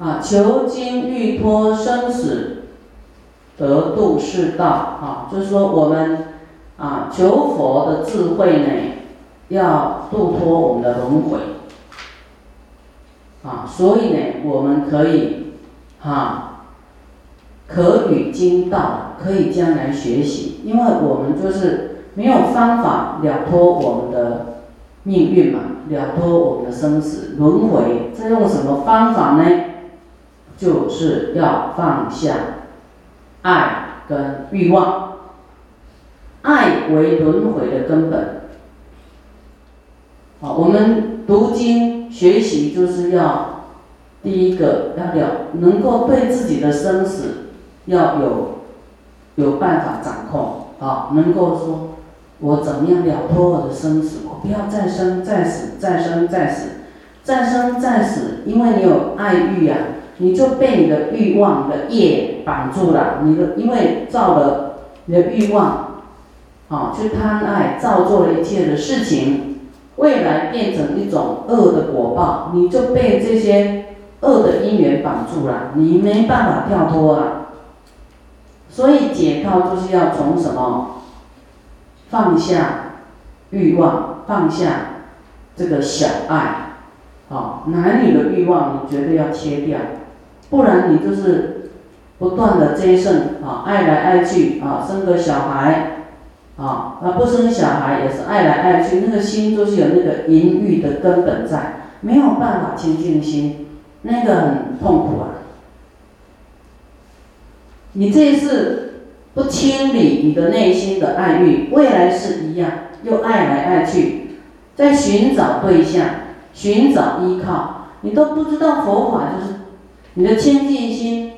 啊，求经欲脱生死，得度世道啊，就是说我们啊求佛的智慧呢，要度脱我们的轮回啊，所以呢，我们可以哈，可与经道，可以将来学习，因为我们就是没有方法了脱我们的。命运嘛，了脱我们的生死轮回，这用什么方法呢？就是要放下爱跟欲望，爱为轮回的根本。好，我们读经学习就是要第一个要了，能够对自己的生死要有有办法掌控，啊，能够说。我怎么样了脱我的生死？我不要再生再死，再生再死，再生再死。因为你有爱欲啊，你就被你的欲望的业绑住了。你的因为造了你的欲望，啊，去贪爱，造作了一切的事情，未来变成一种恶的果报，你就被这些恶的因缘绑住了，你没办法跳脱啊。所以解套就是要从什么？放下欲望，放下这个小爱，好，男女的欲望你绝对要切掉，不然你就是不断的接生啊，爱来爱去啊，生个小孩，啊，那不生小孩也是爱来爱去，那个心都是有那个淫欲的根本在，没有办法清净心，那个很痛苦啊。你这一次。不清理你的内心的爱欲，未来是一样，又爱来爱去，在寻找对象，寻找依靠，你都不知道佛法就是你的清净心，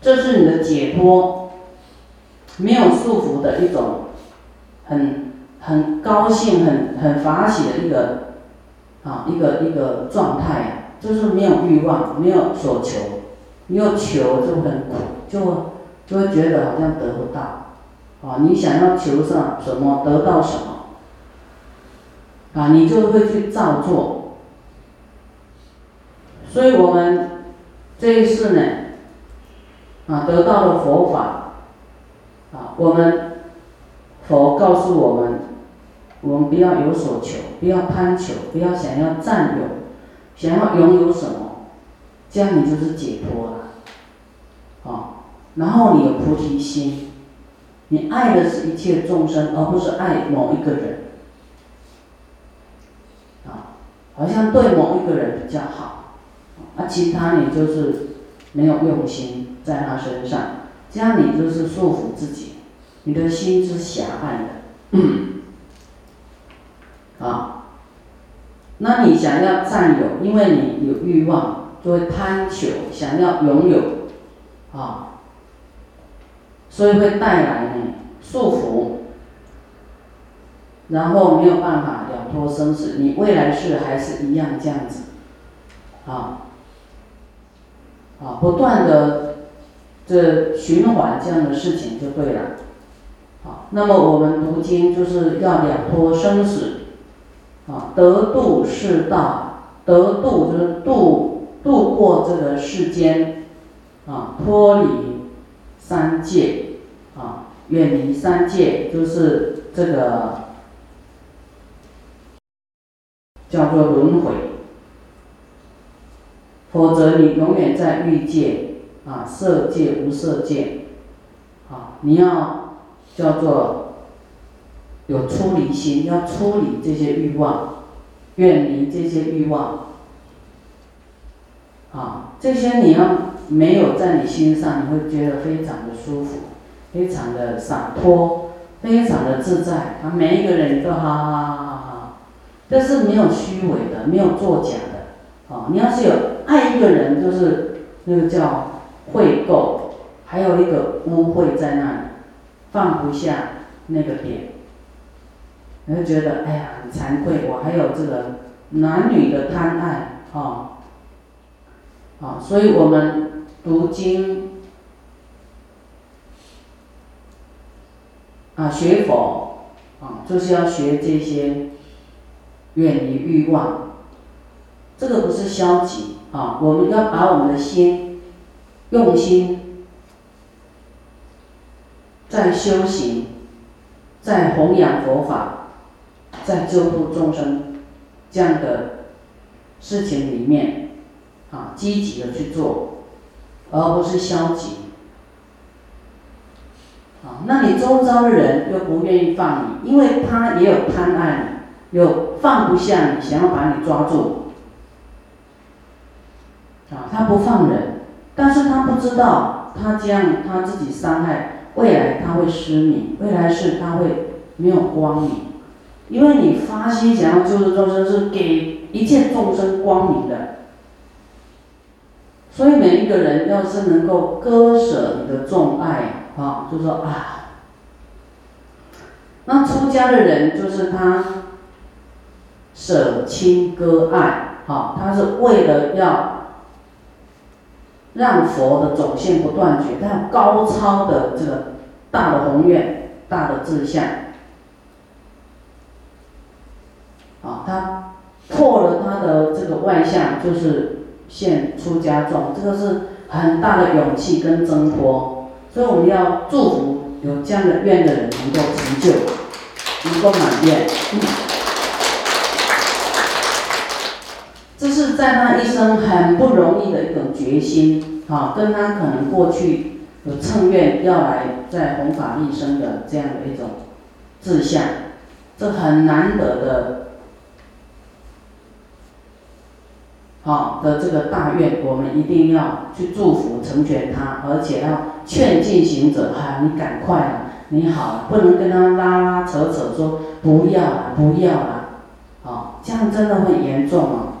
这是你的解脱，没有束缚的一种，很很高兴、很很法喜的一个啊一个一个状态，就是没有欲望，没有所求，没有求就很苦，就。就会觉得好像得不到，啊，你想要求上什么得到什么，啊，你就会去照做。所以我们这一次呢，啊，得到了佛法，啊，我们佛告诉我们，我们不要有所求，不要贪求，不要想要占有，想要拥有什么，这样你就是解脱了，啊。然后你有菩提心，你爱的是一切众生，而不是爱某一个人，啊，好像对某一个人比较好，啊，其他你就是没有用心在他身上，这样你就是束缚自己，你的心是狭隘的，啊，那你想要占有，因为你有欲望，就会贪求，想要拥有，啊。所以会带来呢束缚，然后没有办法了脱生死，你未来世还是一样这样子，啊，啊，不断的这循环这样的事情就对了，好，那么我们读经就是要了脱生死，啊，得度世道，得度就是度度过这个世间，啊，脱离。三界，啊，远离三界就是这个叫做轮回，否则你永远在欲界，啊，色界无色界，啊，你要叫做有出离心，要出离这些欲望，远离这些欲望，啊，这些你要。没有在你心上，你会觉得非常的舒服，非常的洒脱，非常的自在。啊，每一个人都哈哈哈哈哈，这是没有虚伪的，没有作假的。啊，你要是有一个人，就是那个叫会垢，还有一个污秽在那里，放不下那个点，你会觉得哎呀很惭愧，我还有这个男女的贪爱，啊，啊，所以我们。读经啊，学佛啊，就是要学这些远离欲望。这个不是消极啊，我们要把我们的心用心在修行，在弘扬佛法，在救度众生这样的事情里面啊，积极的去做，而不是消极。啊，那你周遭的人又不愿意放你，因为他也有贪爱你，有放不下你，想要把你抓住。啊，他不放人，但是他不知道，他这样他自己伤害，未来他会失明，未来是他会没有光明，因为你发心想要救度众生，是给一切众生光明的。所以每一个人要是能够割舍你的重爱。好，就说啊，那出家的人就是他舍亲割爱，好，他是为了要让佛的种性不断绝，他高超的这个大的宏愿、大的志向，啊，他破了他的这个外相，就是现出家众，这个是很大的勇气跟挣脱。所以我们要祝福有这样的愿的人能够成就，能够满愿。这是在他一生很不容易的一种决心，啊，跟他可能过去有称愿要来在弘法一生的这样的一种志向，这很难得的。好，的这个大愿，我们一定要去祝福成全他，而且要劝进行者，哈，你赶快了，你好，不能跟他拉拉扯扯，说不要了，不要了，好，这样真的会严重哦，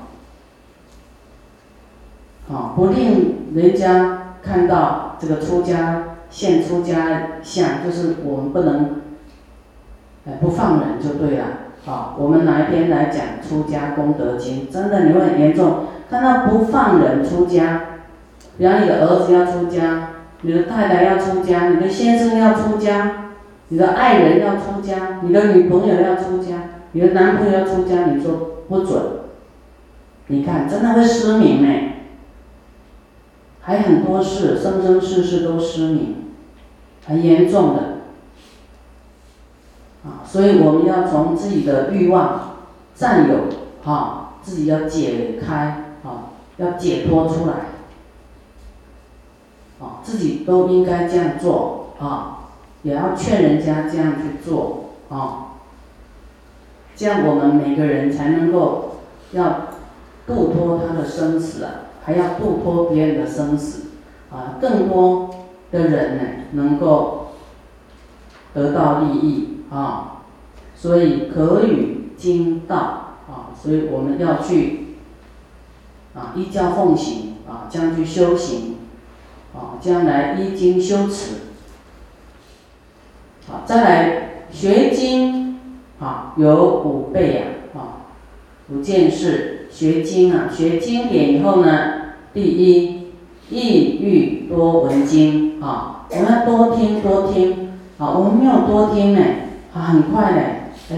好，不令人家看到这个出家现出家相，就是我们不能，哎，不放人就对了。好，我们哪一天来讲出家功德经？真的你会很严重，看到不放人出家，比方你的儿子要出家，你的太太要出家，你的先生要出家，你的爱人要出家，你的女朋友要出家，你的男朋友要出家，你说不准？你看真的会失明呢，还很多事，生生世世都失明，很严重的。啊，所以我们要从自己的欲望、占有，哈，自己要解开，啊，要解脱出来，啊，自己都应该这样做，啊，也要劝人家这样去做，啊，这样我们每个人才能够要度脱他的生死啊，还要度脱别人的生死，啊，更多的人呢能够得到利益。啊，所以可与经道啊，所以我们要去啊依教奉行啊，将去修行啊，将来依经修持。好，再来学经啊，有五倍呀啊，五件事学经啊，学经典以后呢，第一，意欲多闻经啊，我们要多听多听啊，我们没有多听呢。很快嘞，哎，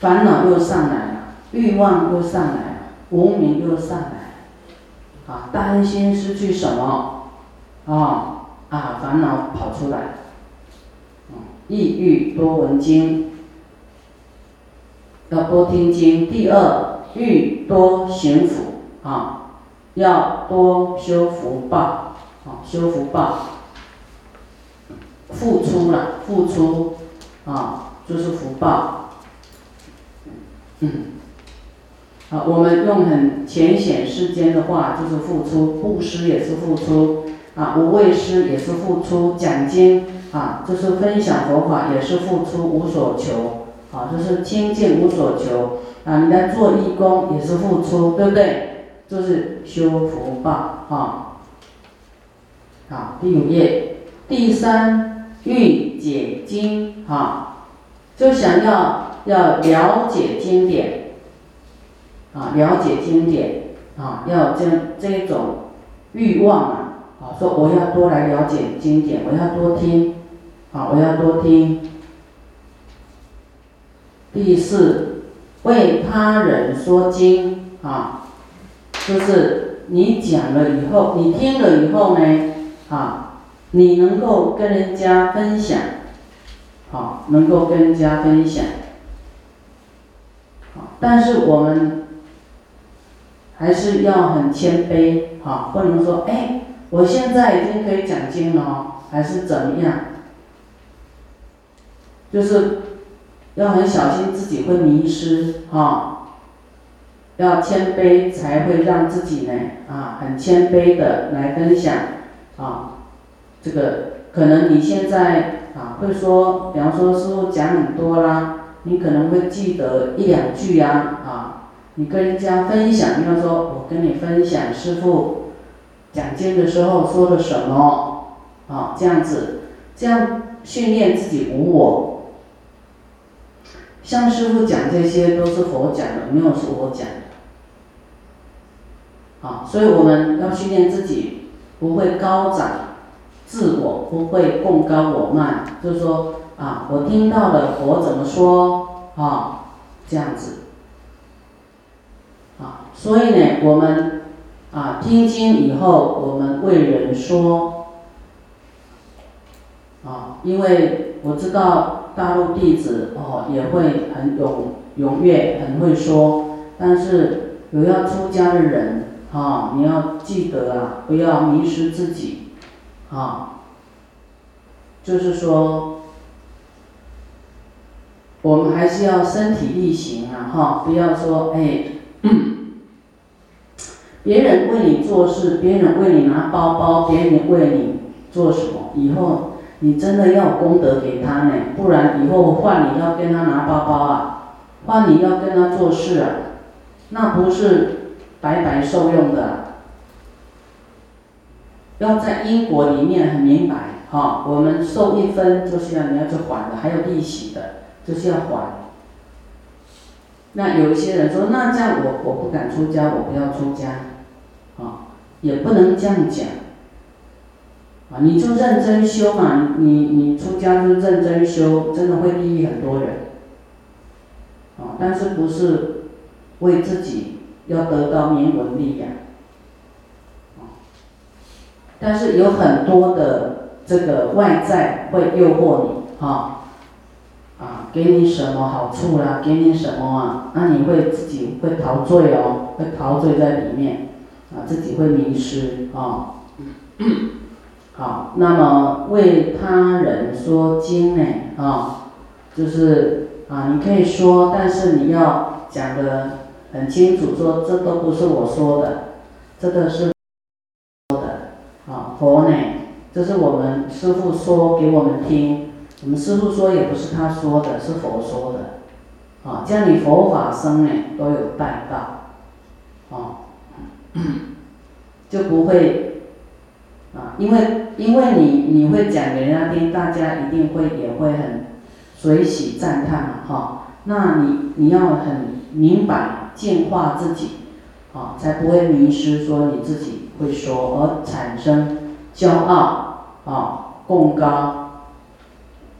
烦恼又上来了，欲望又上来了，无名又上来了，啊，担心失去什么，啊啊，烦恼跑出来，抑郁多闻经，要多听经。第二，欲多行福，啊，要多修福报，啊，修福报，付出了，付出，啊。就是福报，嗯，好，我们用很浅显世间的话，就是付出，布施也是付出，啊，无畏施也是付出，讲经啊，就是分享佛法也是付出，无所求，啊，就是清净无所求，啊，你在做义工也是付出，对不对？就是修福报，哈，好，第五页，第三欲解经，哈。就想要要了解经典，啊，了解经典，啊，要这这种欲望啊，啊，说我要多来了解经典，我要多听，啊，我要多听。第四，为他人说经，啊，就是你讲了以后，你听了以后呢，啊，你能够跟人家分享，好，能够跟人家分享，好，但是我们还是要很谦卑，好，不能说，哎，我现在已经可以讲经了，还是怎么样？就是要很小心自己会迷失，哈。要谦卑，才会让自己呢啊很谦卑的来分享啊，这个可能你现在啊会说，比方说师傅讲很多啦，你可能会记得一两句呀啊，你跟人家分享，要说我跟你分享师傅讲经的时候说的什么啊，这样子，这样训练自己无我。像师傅讲这些都是佛讲的，没有是我讲的。啊，所以我们要训练自己，不会高涨自我，不会共高我慢，就是说啊，我听到了佛怎么说啊，这样子，啊，所以呢，我们啊听经以后，我们为人说，啊，因为我知道大陆弟子哦也会很踊踊跃，很会说，但是有要出家的人。啊，你要记得啊，不要迷失自己，啊，就是说，我们还是要身体力行啊，哈，不要说哎，别人为你做事，别人为你拿包包，别人为你做什么，以后你真的要功德给他呢，不然以后换你要跟他拿包包啊，换你要跟他做事啊，那不是。白白受用的，要在因果里面很明白哈。我们受一分就是要你要去还的，还有利息的，就是要还。那有一些人说，那这样我我不敢出家，我不要出家，啊，也不能这样讲，啊，你就认真修嘛，你你出家就认真修，真的会利益很多人，啊，但是不是为自己。要得到名闻利养，但是有很多的这个外在会诱惑你，哈，啊，给你什么好处啦，给你什么啊，那你会自己会陶醉哦，会陶醉在里面，啊，自己会迷失啊。好，那么为他人说经呢，啊，就是啊，你可以说，但是你要讲的。很清楚说，这都不是我说的，这个是说的啊，佛呢，这是我们师傅说给我们听，我们师傅说也不是他说的，是佛说的，啊，这样你佛法僧呢都有带到，啊，就不会啊，因为因为你你会讲给人家听，大家一定会也会很随喜赞叹嘛，哈，那你你要很明白。净化自己，啊，才不会迷失。说你自己会说，而产生骄傲，啊，共高。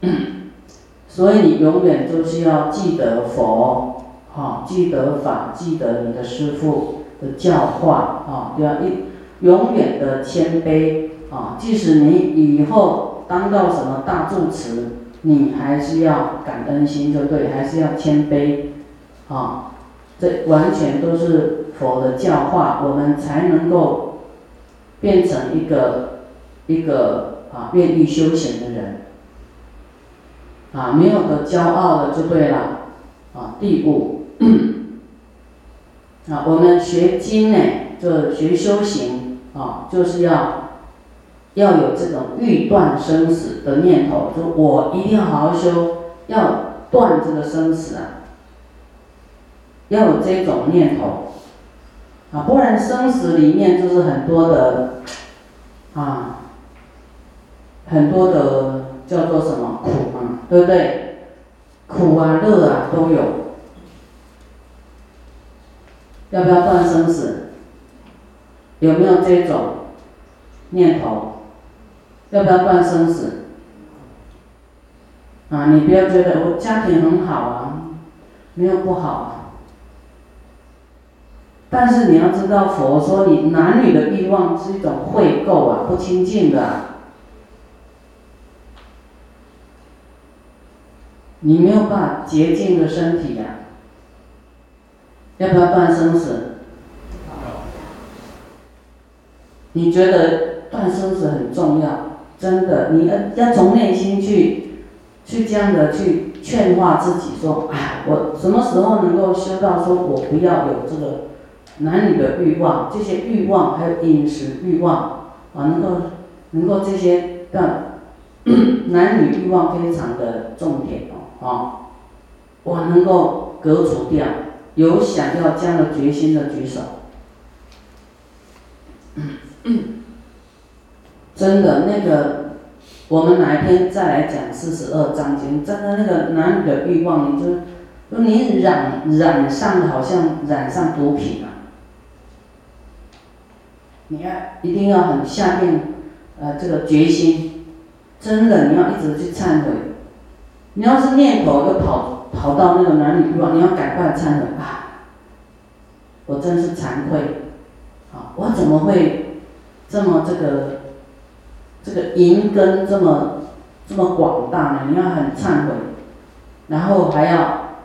所以你永远就是要记得佛，哈，记得法，记得你的师父的教化，啊，要一永远的谦卑，啊，即使你以后当到什么大住持，你还是要感恩心，就对，还是要谦卑，啊。这完全都是佛的教化，我们才能够变成一个一个啊愿意修行的人啊，没有的骄傲的就对了啊。第五 啊，我们学经呢，就学修行啊，就是要要有这种欲断生死的念头，说我一定要好好修，要断这个生死啊。要有这种念头，啊，不然生死里面就是很多的，啊，很多的叫做什么苦嘛，对不对？苦啊、乐啊都有。要不要断生死？有没有这种念头？要不要断生死？啊，你不要觉得我家庭很好啊，没有不好啊。但是你要知道，佛说你男女的欲望是一种秽垢啊，不清净的。你没有办法洁净的身体呀，要不要断生死？你觉得断生死很重要？真的，你要要从内心去，去这样的去劝化自己，说，哎，我什么时候能够修到说我不要有这个男女的欲望，这些欲望还有饮食欲望啊，能够能够这些让 男女欲望非常的重点哦，啊，我能够隔除掉，有想要这样的决心的举手。真的那个，我们哪一天再来讲四十二章经？真的那个男女的欲望，你就，就你染染上的好像染上毒品了。你要一定要很下定，呃，这个决心，真的你要一直去忏悔。你要是念头又跑跑到那个男女欲望，你要赶快忏悔啊！我真是惭愧，啊，我怎么会这么这个？这个银根这么这么广大呢，你要很忏悔，然后还要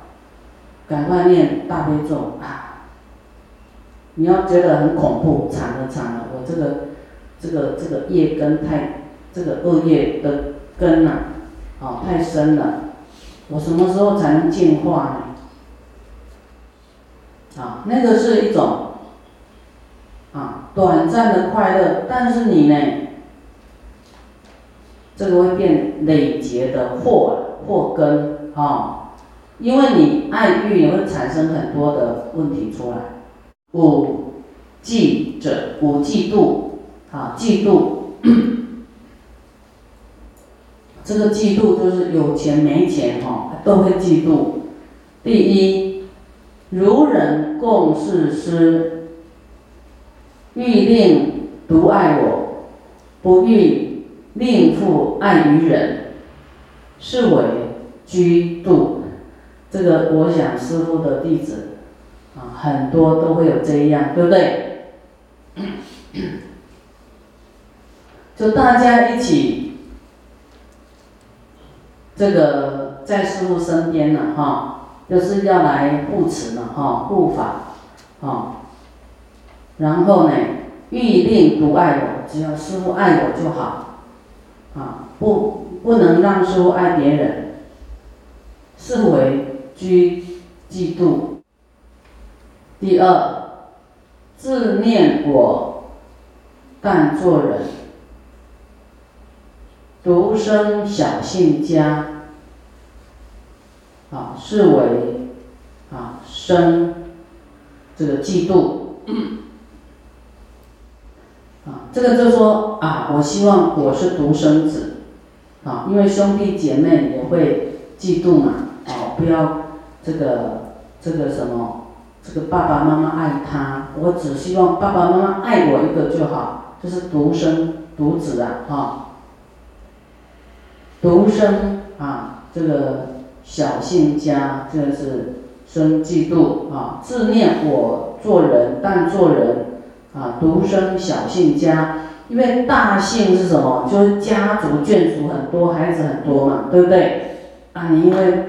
赶快念大悲咒啊！你要觉得很恐怖，惨了惨了，我这个这个这个业根太这个恶业的根呐，哦太深了，我什么时候才能净化呢？啊，那个是一种啊短暂的快乐，但是你呢？这个会变累劫的祸祸根啊，因为你爱欲也会产生很多的问题出来。五嫉者，五嫉妒啊，嫉妒，这个嫉妒就是有钱没钱哈，都会嫉妒。第一，如人共事师，欲令独爱我，不欲。令父爱于人，是为居度。这个我想师傅的弟子啊，很多都会有这样，对不对？就大家一起，这个在师傅身边呢，哈，就是要来护持呢，哈，护法，哈。然后呢，欲令独爱我，只要师傅爱我就好。啊，不，不能让师傅爱别人，是为居嫉妒。第二，自念我，但做人，独生小信家，啊，是为啊生这个嫉妒。啊，这个就说啊，我希望我是独生子，啊，因为兄弟姐妹也会嫉妒嘛，哦，不要这个这个什么，这个爸爸妈妈爱他，我只希望爸爸妈妈爱我一个就好，就是独生独子啊，哈，独生啊，这个小姓家，这个是生嫉妒啊，自念我做人，但做人。啊，独生小姓家，因为大姓是什么？就是家族眷属很多，孩子很多嘛，对不对？啊，你因为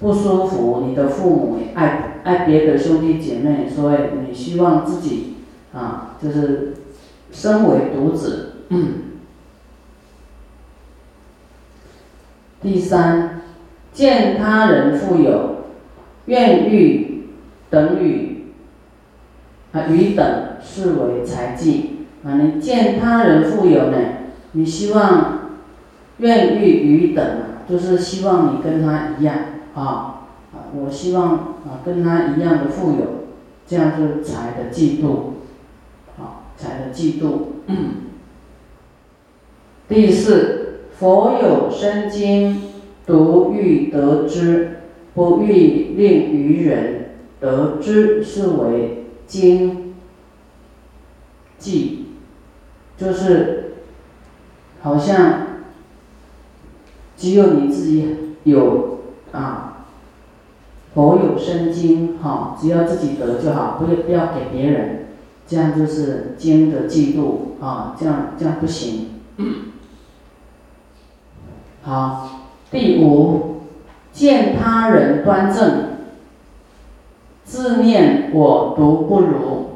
不舒服，你的父母爱爱别的兄弟姐妹，所以你希望自己啊，就是身为独子。第三，见他人富有，愿欲等与啊与等。视为财技啊！你见他人富有呢，你希望愿欲与等啊，就是希望你跟他一样啊啊！我希望啊跟他一样的富有，这样就是财的嫉妒，啊财的嫉妒。第四，佛有生经，独欲得之，不欲令愚人得之，是为经。记，就是好像只有你自己有啊佛有生经，哈，只要自己得就好，不要不要给别人，这样就是经的嫉妒啊，这样这样不行。好，第五，见他人端正，自念我独不如，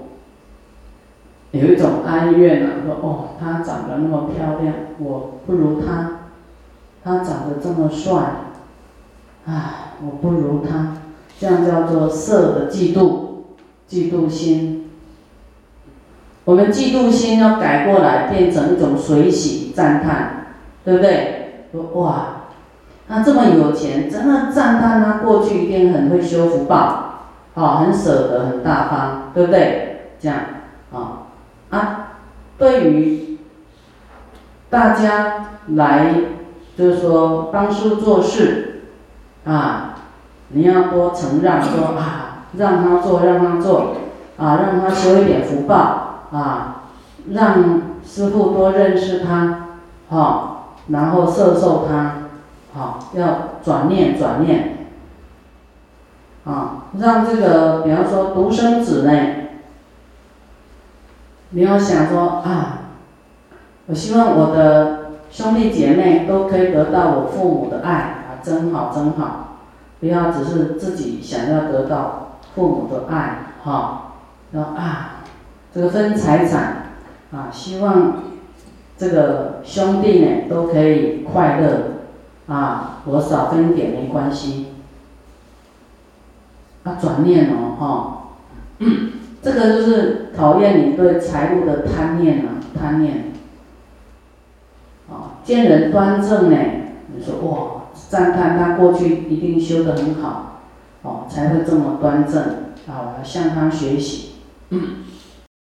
有一种哀怨啊，说哦，他长得那么漂亮，我不如他，他长得这么帅，唉，我不如他。这样叫做色的嫉妒，嫉妒心。我们嫉妒心要改过来，变成一种随喜赞叹，对不对？说哇，他这么有钱，真的赞叹他过去一定很会修福报，啊，很舍得，很大方，对不对？这样，啊啊，对于大家来，就是说帮助做事，啊。你要多承让，说啊，让他做，让他做，啊，让他修一点福报，啊，让师傅多认识他，好，然后摄受他，好，要转念转念，啊，让这个，比方说独生子呢，你要想说啊，我希望我的兄弟姐妹都可以得到我父母的爱，啊，真好真好。不要只是自己想要得到父母的爱，哈，然后啊，这个分财产，啊，希望这个兄弟呢都可以快乐，啊，我少分点没关系，啊，转念哦，哈，这个就是考验你对财务的贪念啊，贪念，哦，见人端正呢，你说哇。赞叹他过去一定修得很好，哦，才会这么端正，啊，我要向他学习。